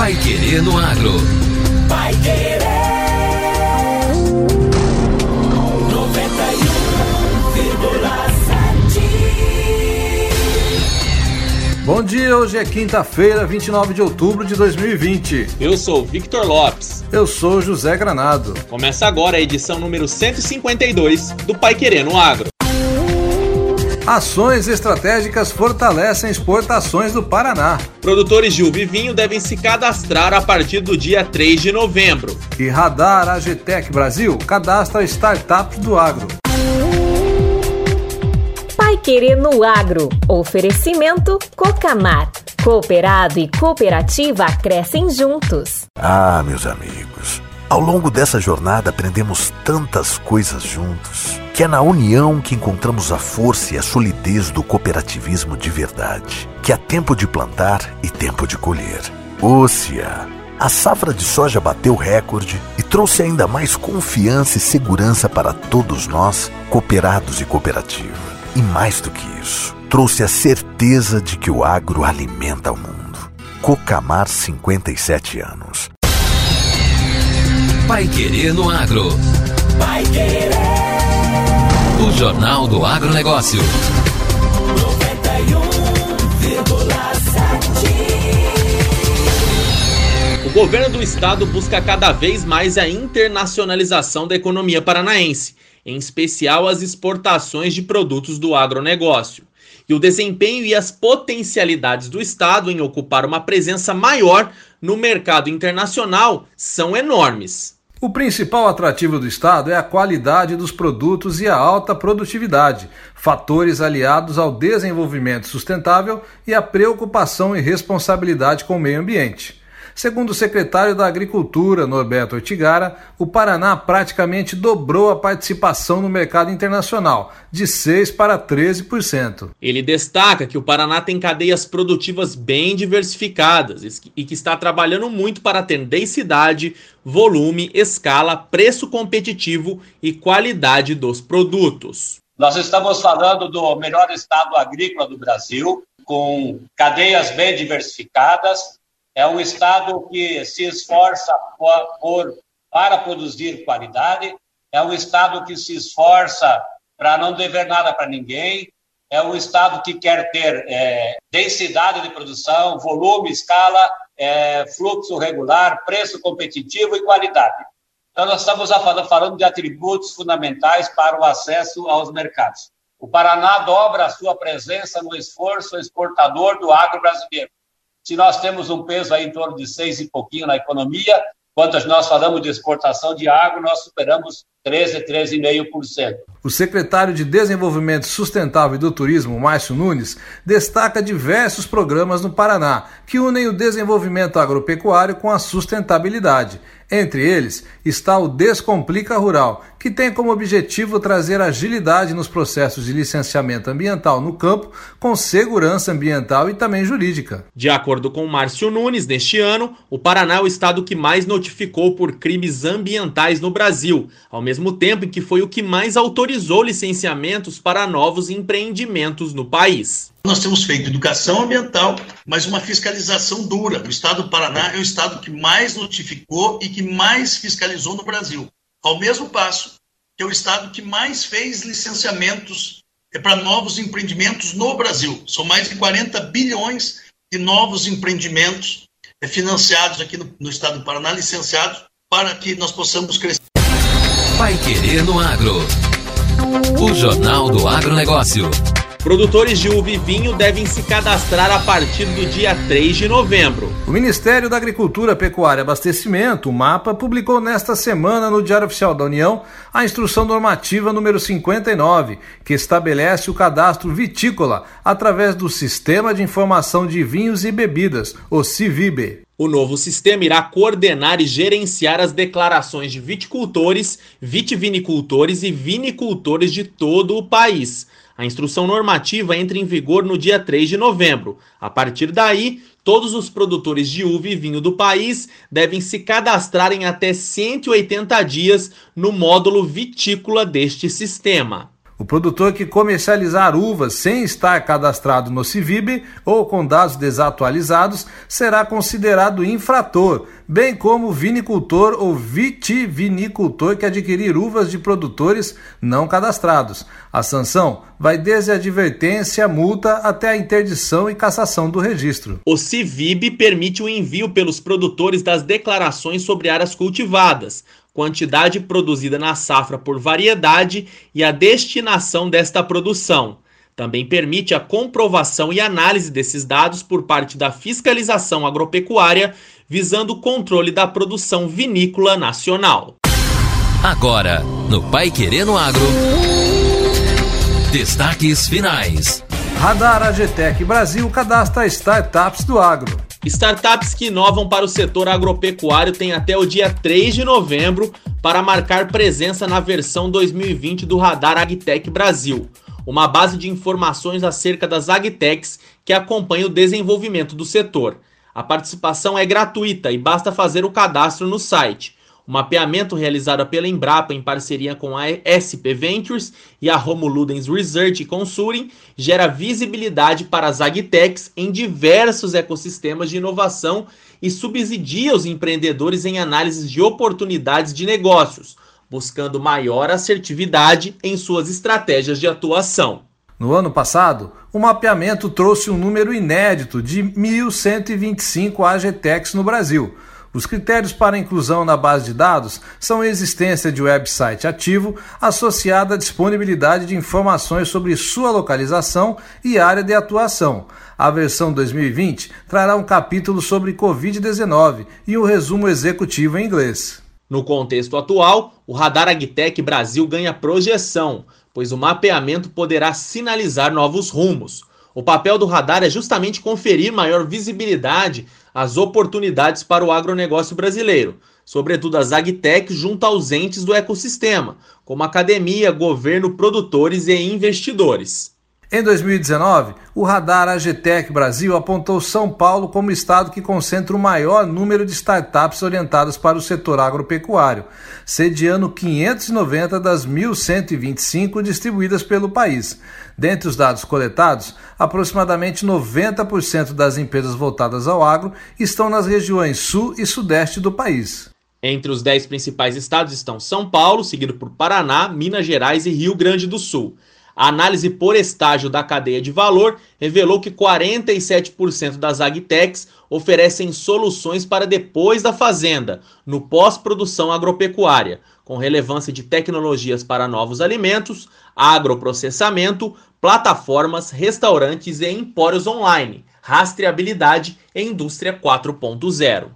Pai Querer no Agro. Pai Querer. 91,7. Bom dia, hoje é quinta-feira, 29 de outubro de 2020. Eu sou Victor Lopes. Eu sou José Granado. Começa agora a edição número 152 do Pai Querer no Agro. Ações estratégicas fortalecem exportações do Paraná. Produtores de uva e vinho devem se cadastrar a partir do dia 3 de novembro. E Radar AGTEC Brasil cadastra startups do agro. Pai Querer no Agro. Oferecimento Cocamar. Cooperado e cooperativa crescem juntos. Ah, meus amigos. Ao longo dessa jornada aprendemos tantas coisas juntos, que é na união que encontramos a força e a solidez do cooperativismo de verdade, que há tempo de plantar e tempo de colher. Ócia, a safra de soja bateu recorde e trouxe ainda mais confiança e segurança para todos nós, cooperados e cooperativa. E mais do que isso, trouxe a certeza de que o agro alimenta o mundo. Cocamar 57 anos. Pai Querer no Agro. Pai Querer. Jornal do Agronegócio. 91,7. O governo do estado busca cada vez mais a internacionalização da economia paranaense, em especial as exportações de produtos do agronegócio. E o desempenho e as potencialidades do estado em ocupar uma presença maior no mercado internacional são enormes. O principal atrativo do Estado é a qualidade dos produtos e a alta produtividade, fatores aliados ao desenvolvimento sustentável e à preocupação e responsabilidade com o meio ambiente. Segundo o secretário da Agricultura, Norberto Ortigara, o Paraná praticamente dobrou a participação no mercado internacional, de 6% para 13%. Ele destaca que o Paraná tem cadeias produtivas bem diversificadas e que está trabalhando muito para ter densidade, volume, escala, preço competitivo e qualidade dos produtos. Nós estamos falando do melhor estado agrícola do Brasil, com cadeias bem diversificadas, é um estado que se esforça por, por, para produzir qualidade, é um estado que se esforça para não dever nada para ninguém, é um estado que quer ter é, densidade de produção, volume, escala, é, fluxo regular, preço competitivo e qualidade. Então, nós estamos falando de atributos fundamentais para o acesso aos mercados. O Paraná dobra a sua presença no esforço exportador do agro brasileiro se nós temos um peso aí em torno de seis e pouquinho na economia, quando nós falamos de exportação de água, nós superamos 13, 13,5%. O secretário de Desenvolvimento Sustentável e do Turismo, Márcio Nunes, destaca diversos programas no Paraná que unem o desenvolvimento agropecuário com a sustentabilidade. Entre eles está o Descomplica Rural, que tem como objetivo trazer agilidade nos processos de licenciamento ambiental no campo, com segurança ambiental e também jurídica. De acordo com Márcio Nunes, neste ano, o Paraná é o estado que mais notificou por crimes ambientais no Brasil, ao mesmo tempo em que foi o que mais autorizou licenciamentos para novos empreendimentos no país. Nós temos feito educação ambiental, mas uma fiscalização dura. O estado do Paraná é o estado que mais notificou e que mais fiscalizou no Brasil. Ao mesmo passo que é o estado que mais fez licenciamentos para novos empreendimentos no Brasil. São mais de 40 bilhões de novos empreendimentos financiados aqui no, no estado do Paraná, licenciados, para que nós possamos crescer. Pai Querer no Agro. O Jornal do Agronegócio. Produtores de uva e vinho devem se cadastrar a partir do dia 3 de novembro. O Ministério da Agricultura, Pecuária e Abastecimento, o MAPA, publicou nesta semana no Diário Oficial da União a instrução normativa número 59, que estabelece o cadastro vitícola através do Sistema de Informação de Vinhos e Bebidas, o CIVIB. O novo sistema irá coordenar e gerenciar as declarações de viticultores, vitivinicultores e vinicultores de todo o país. A instrução normativa entra em vigor no dia 3 de novembro. A partir daí, todos os produtores de uva e vinho do país devem se cadastrar em até 180 dias no módulo vitícola deste sistema. O produtor que comercializar uvas sem estar cadastrado no Civib ou com dados desatualizados será considerado infrator, bem como o vinicultor ou vitivinicultor que adquirir uvas de produtores não cadastrados. A sanção vai desde a advertência, multa até a interdição e cassação do registro. O Civib permite o envio pelos produtores das declarações sobre áreas cultivadas quantidade produzida na safra por variedade e a destinação desta produção. Também permite a comprovação e análise desses dados por parte da fiscalização agropecuária, visando o controle da produção vinícola nacional. Agora, no Pai Querendo Agro. Destaques finais. Radar AGTEC Brasil cadastra startups do agro. Startups que inovam para o setor agropecuário têm até o dia 3 de novembro para marcar presença na versão 2020 do Radar AgTech Brasil, uma base de informações acerca das agtechs que acompanha o desenvolvimento do setor. A participação é gratuita e basta fazer o cadastro no site o mapeamento realizado pela Embrapa em parceria com a SP Ventures e a Homo Ludens Research Consulting gera visibilidade para as agtechs em diversos ecossistemas de inovação e subsidia os empreendedores em análises de oportunidades de negócios, buscando maior assertividade em suas estratégias de atuação. No ano passado, o mapeamento trouxe um número inédito de 1.125 AGTECs no Brasil os critérios para inclusão na base de dados são a existência de website ativo associada à disponibilidade de informações sobre sua localização e área de atuação. A versão 2020 trará um capítulo sobre Covid-19 e um resumo executivo em inglês. No contexto atual, o Radar Agtech Brasil ganha projeção, pois o mapeamento poderá sinalizar novos rumos. O papel do radar é justamente conferir maior visibilidade às oportunidades para o agronegócio brasileiro, sobretudo as agtechs junto aos entes do ecossistema, como academia, governo, produtores e investidores. Em 2019, o radar AGTEC Brasil apontou São Paulo como estado que concentra o maior número de startups orientadas para o setor agropecuário, sediando 590 das 1.125 distribuídas pelo país. Dentre os dados coletados, aproximadamente 90% das empresas voltadas ao agro estão nas regiões sul e sudeste do país. Entre os 10 principais estados estão São Paulo, seguido por Paraná, Minas Gerais e Rio Grande do Sul. A análise por estágio da cadeia de valor revelou que 47% das agtechs oferecem soluções para depois da fazenda, no pós-produção agropecuária, com relevância de tecnologias para novos alimentos, agroprocessamento, plataformas, restaurantes e empórios online, rastreabilidade e indústria 4.0.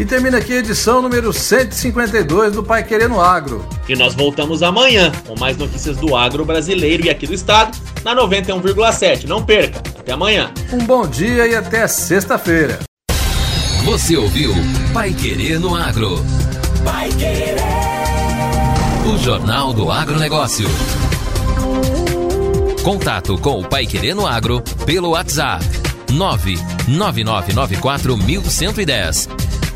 E termina aqui a edição número 152 do Pai Querendo Agro. E nós voltamos amanhã com mais notícias do agro brasileiro e aqui do estado na 91,7. Não perca. Até amanhã. Um bom dia e até sexta-feira. Você ouviu Pai Querendo Agro. Pai Querer. O Jornal do Agronegócio. Contato com o Pai Querendo Agro pelo WhatsApp 999941110